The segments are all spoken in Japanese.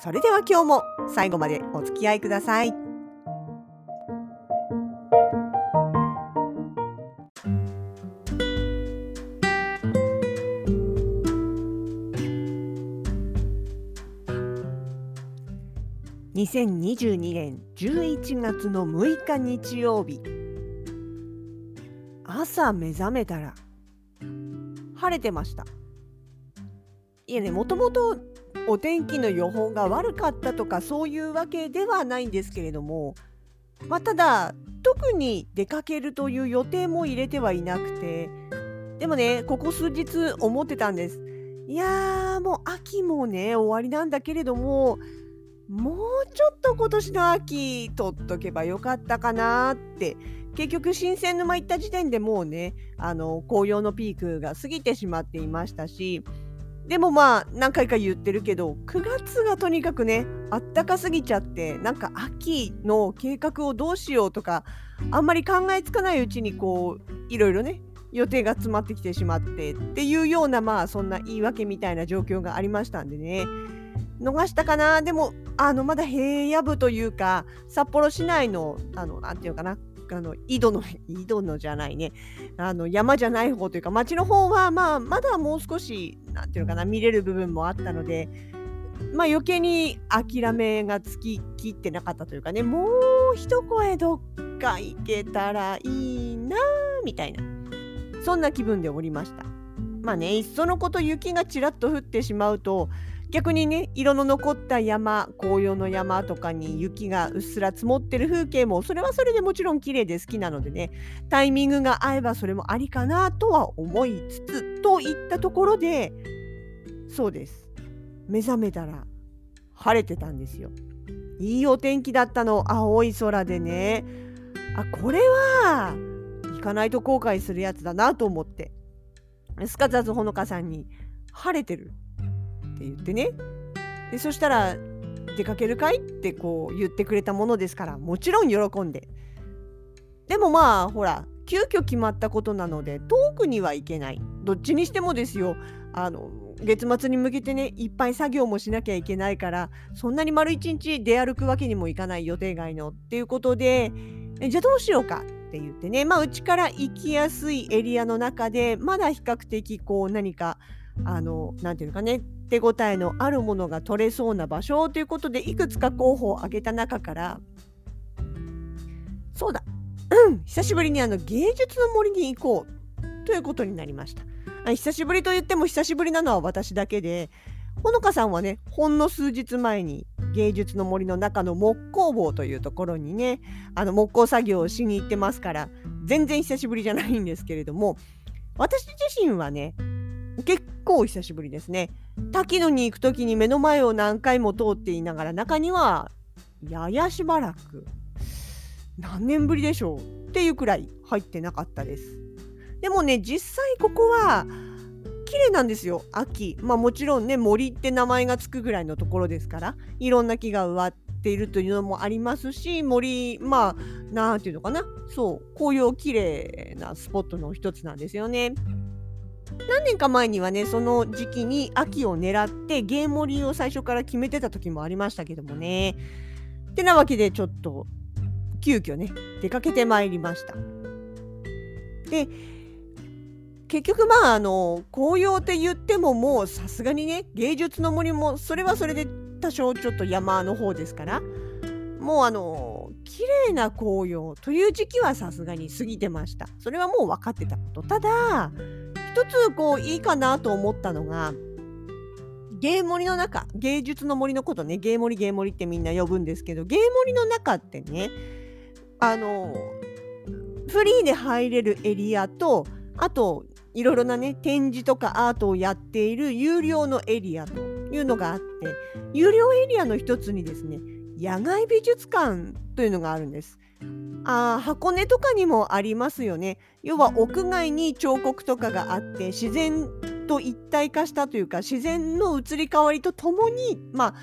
それでは今日も最後までお付き合いください。2022年11月の6日日曜日朝目覚めたら晴れてましたいやねもともとお天気の予報が悪かったとかそういうわけではないんですけれども、まあ、ただ特に出かけるという予定も入れてはいなくてでもねここ数日思ってたんです。いやーもう秋もね終わりなんだけれどももうちょっと今年の秋取っとけばよかったかなって。結局新鮮沼行った時点でもうねあの紅葉のピークが過ぎてしまっていましたしでもまあ何回か言ってるけど9月がとにかくねあったかすぎちゃってなんか秋の計画をどうしようとかあんまり考えつかないうちにこういろいろね予定が詰まってきてしまってっていうようなまあそんな言い訳みたいな状況がありましたんでね。逃したかな？でもあのまだ平野部というか札幌市内のあのなんていうかな？あの井戸の 井戸のじゃないね。あの山じゃない方というか町の方はまあまだもう少しなんていうのかな見れる部分もあったのでまあ余計に諦めがつききってなかったというかねもう一声どっか行けたらいいなみたいなそんな気分でおりました。まあねいっそのこと雪がちらっと降ってしまうと逆にね色の残った山紅葉の山とかに雪がうっすら積もってる風景もそれはそれでもちろん綺麗で好きなのでねタイミングが合えばそれもありかなとは思いつつといったところでそうです。目覚めたら晴れてたんですよ。いいお天気だったの青い空でね。あこれは行かないと後悔するやつだなと思って。すかさずほのかさんに晴れてる。って言ってね。でそしたら「出かけるかい?」ってこう言ってくれたものですからもちろん喜んで。でもまあほら急遽決まったことなので遠くには行けない。どっちにしてもですよ。あの月末に向けてねいっぱい作業もしなきゃいけないからそんなに丸一日出歩くわけにもいかない予定外のっていうことでじゃあどうしようか？って言ってね。まあうちから行きやすいエリアの中でまだ比較的こう何かあの何て言うのかね。手応えのあるものが取れそうな場所ということでいくつか候補を挙げた中からそうだ、うん、久しぶりにあの芸術の森に行こうということになりました。久しぶりと言っても久しぶりなのは私だけでほのかさんはねほんの数日前に芸術の森の中の木工房というところにねあの木工作業をしに行ってますから全然久しぶりじゃないんですけれども私自身はね結構久しぶりですね。滝野に行く時に目の前を何回も通っていながら中にはややしばらく何年ぶりでしょうっていうくらい入ってなかったです。でもね実際ここは綺麗なんですよ秋。まあもちろんね森って名前がつくぐらいのところですからいろんな木が植わっているというのもありますし森まあ何て言うのかなそう紅葉綺麗なスポットの一つなんですよね。何年か前にはねその時期に秋を狙ってゲーム盛りを最初から決めてた時もありましたけどもね。ってなわけでちょっと急遽ね出かけてまいりました。で結局まああの紅葉って言ってももうさすがにね芸術の森もそれはそれで多少ちょっと山の方ですからもうあの綺麗な紅葉という時期はさすがに過ぎてましたそれはもう分かってたことただ一つこういいかなと思ったのが芸盛の中芸術の森のことね芸盛り芸盛りってみんな呼ぶんですけど芸盛りの中ってねあのフリーで入れるエリアとあといろいろなね展示とかアートをやっている有料のエリアというのがあって有料エリアの一つにですね野外美術館というのがあるんです。あ箱根とかにもありますよね。要は屋外に彫刻とかがあって自然と一体化したというか自然の移り変わりとともにまあ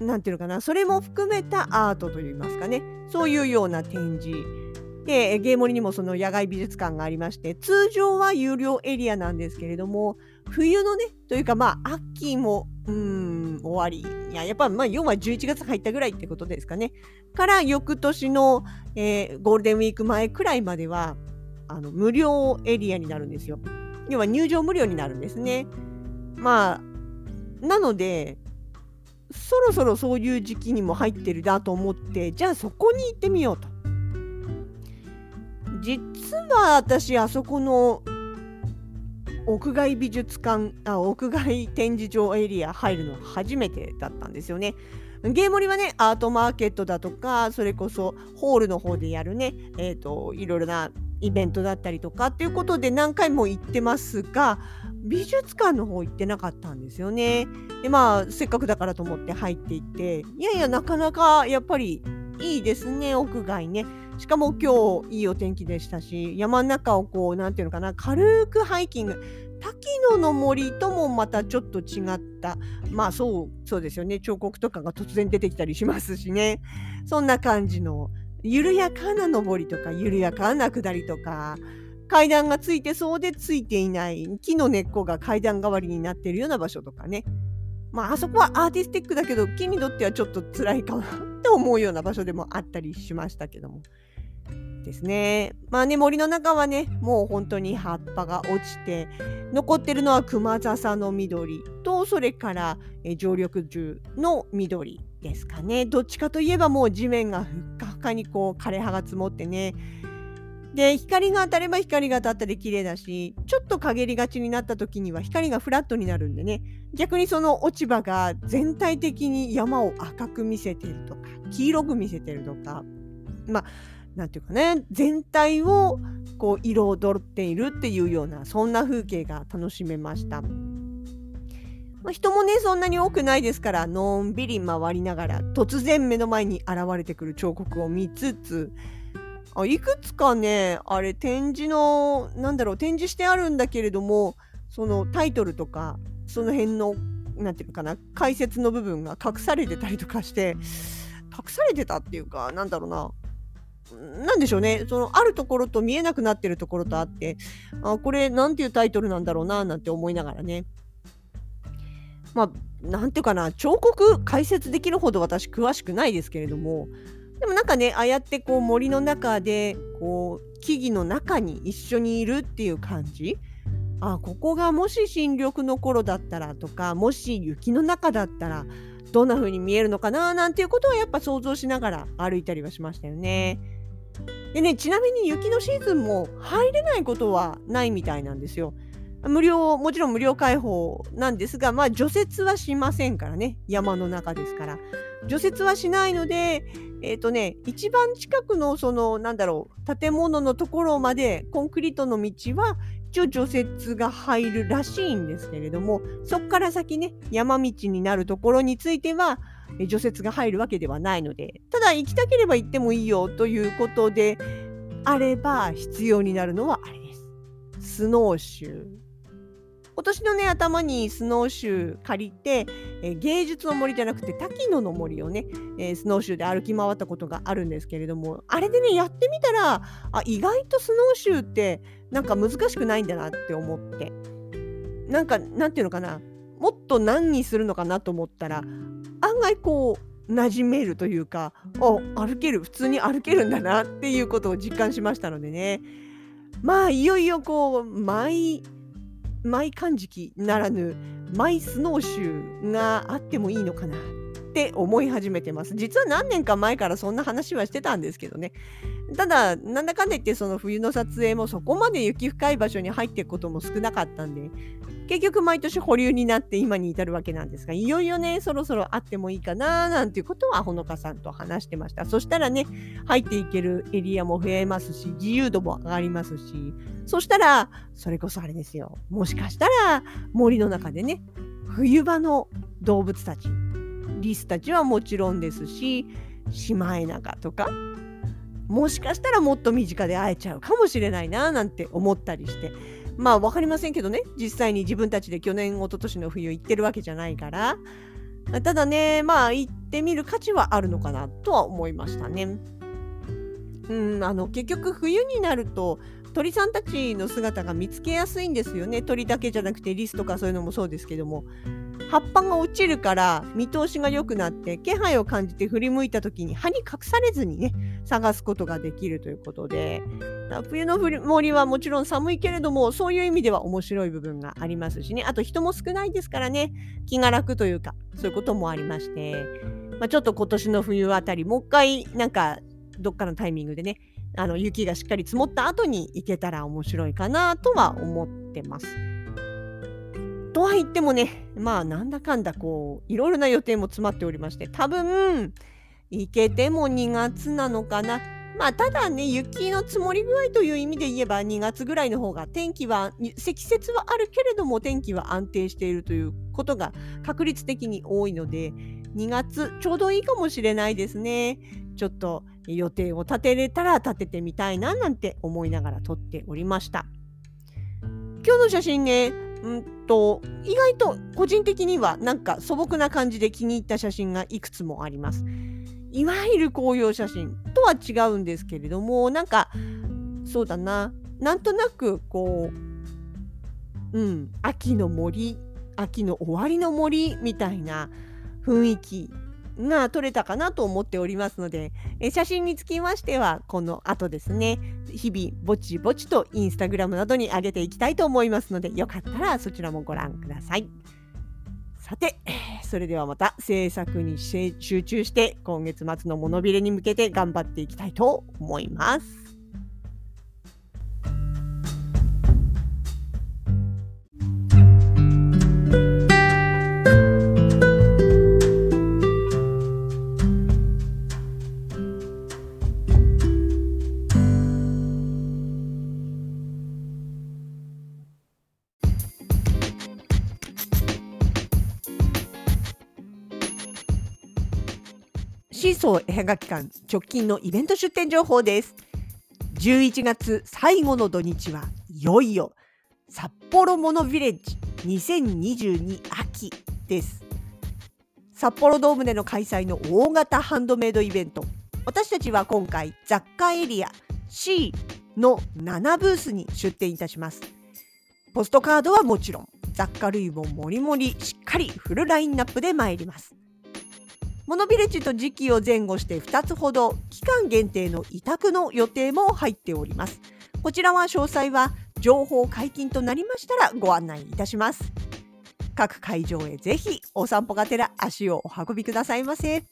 何て言うのかなそれも含めたアートといいますかねそういうような展示でゲーモリにもその野外美術館がありまして通常は有料エリアなんですけれども冬のねというかまあ秋もうん終わり。いややっぱまあ要は11月入ったぐらいってことですかね。から翌年の、えー、ゴールデンウィーク前くらいまではあの無料エリアになるんですよ。要は入場無料になるんですね。まあなのでそろそろそういう時期にも入ってるなと思ってじゃあそこに行ってみようと。実は私あそこの屋外美術館あ屋外展示場エリア入るのは初めてだったんですよね。ゲームリはねアートマーケットだとかそれこそホールの方でやるね、えーと、いろいろなイベントだったりとかっていうことで何回も行ってますが美術館の方行ってなかったんですよね。でまあせっかくだからと思って入っていっていやいやなかなかやっぱりいいですね屋外ね。しかも今日いいお天気でしたし山の中をこう何て言うのかな軽くハイキング。滝野の森ともまたちょっと違った。まあそうそうですよね。彫刻とかが突然出てきたりしますしね。そんな感じの緩やかな登りとか緩やかな下りとか階段がついてそうでついていない木の根っこが階段代わりになっているような場所とかね。まああそこはアーティスティックだけど木にとってはちょっと辛いかな。って思うような場所でもあったりしましたけどもですね。まあね、森の中はね、もう本当に葉っぱが落ちて、残ってるのは熊笹の緑と、それから常緑樹の緑ですかね。どっちかといえばもう地面がふっかふかにこう枯れ葉が積もってね。で、光が当たれば光が当たったで綺麗だし、ちょっと陰りがちになった時には光がフラットになるんでね、逆にその落ち葉が全体的に山を赤く見せてるとか、黄色く見せてるとか、まあなんていうかね全体をこう彩っているっていうようなそんな風景が楽しめました。まあ、人もねそんなに多くないですからのんびり回りながら突然目の前に現れてくる彫刻を見つつあいくつかねあれ展示のなんだろう展示してあるんだけれどもそのタイトルとかその辺の何て言うのかな解説の部分が隠されてたりとかして隠されてたっていうかなんだろうななんでしょうね、そのあるところと見えなくなってるところとあって、あこれなんていうタイトルなんだろうななんて思いながらね。まあ、なんていうかな、彫刻？解説できるほど私詳しくないですけれども、でもなんかね、ああやってこう森の中で、こう、木々の中に一緒にいるっていう感じ？あここがもし新緑の頃だったらとか、もし雪の中だったら、どんな風に見えるのかな？なんていうことはやっぱ想像しながら歩いたりはしましたよね。でね、ちなみに雪のシーズンも入れないことはないみたいなんですよ。無料、もちろん無料開放なんですが、まあ除雪はしませんからね。山の中ですから。除雪はしないので、えっ、ー、とね、一番近くのその、なんだろう、建物のところまでコンクリートの道は一応除雪が入るらしいんですけれども、そこから先ね、山道になるところについては、除雪が入るわけではないので、ただ行きたければ行ってもいいよということであれば必要になるのはあれです。スノーシュー。今年のね頭にスノーシュー借りて、え芸術の森じゃなくて滝野の森をね、えー、スノーシューで歩き回ったことがあるんですけれどもあれでねやってみたらあ意外とスノーシューってなんか難しくないんだなって思って。なんかなんていうのかなもっと何にするのかなと思ったら案外こう馴染めるというかお歩ける普通に歩けるんだなっていうことを実感しましたのでね。まあいよいよこうマイマイ漢字ならぬマイスノーシューがあってもいいのかなって思い始めてます。実は何年か前からそんな話はしてたんですけどね。ただなんだかんだ言ってその冬の撮影もそこまで雪深い場所に入っていくことも少なかったんで結局毎年保留になって今に至るわけなんですがいよいよねそろそろあってもいいかななんていうことはほのかさんと話してました。そしたらね入っていけるエリアも増えますし自由度も上がりますしそしたらそれこそあれですよ。もしかしたら森の中でね冬場の動物たちリスたちはもちろんですしシマエナガとかもしかしたらもっと身近で会えちゃうかもしれないななんて思ったりしてまあ分かりませんけどね。実際に自分たちで去年一昨年の冬行ってるわけじゃないから。ただねまあ行ってみる価値はあるのかなとは思いましたね。うんあの結局冬になると鳥さんたちの姿が見つけやすいんですよね。鳥だけじゃなくてリスとかそういうのもそうですけども。葉っぱが落ちるから見通しが良くなって気配を感じて振り向いた時に葉に隠されずにね探すことができるということで。冬の森はもちろん寒いけれどもそういう意味では面白い部分がありますしね。あと人も少ないですからね。気が楽というかそういうこともありまして、まあ、ちょっと今年の冬あたりもう一回なんかどっかのタイミングでねあの雪がしっかり積もった後に行けたら面白いかなとは思ってます。とは言ってもねまあなんだかんだこういろいろな予定も詰まっておりまして多分行けても2月なのかな。まあただね雪の積もり具合という意味で言えば2月ぐらいの方が天気は積雪はあるけれども天気は安定しているということが確率的に多いので2月ちょうどいいかもしれないですね。ちょっと予定を立てれたら立ててみたいななんて思いながら撮っておりました。今日の写真ね、うんと意外と個人的にはなんか素朴な感じで気に入った写真がいくつもあります。いわゆる紅葉写真とは違うんですけれどもなんかそうだななんとなくこううん秋の森秋の終わりの森みたいな雰囲気が撮れたかなと思っておりますので、え写真につきましてはこの後ですね日々ぼちぼちとインスタグラムなどに上げていきたいと思いますのでよかったらそちらもご覧ください。さて、それではまた制作に集中して今月末のモノビレに向けて頑張っていきたいと思います。シーソー映画期間直近のイベント出店情報です。11月最後の土日はいよいよ札幌モノビレッジ2022秋です。札幌ドームでの開催の大型ハンドメイドイベント私たちは今回雑貨エリア C の7ブースに出店いたしますポストカードはもちろん雑貨類ももりもりしっかりフルラインナップで参りますモノビレッジと時期を前後して2つほど期間限定の委託の予定も入っております。こちらは詳細は情報解禁となりましたらご案内いたします。各会場へぜひお散歩がてら足をお運びくださいませ。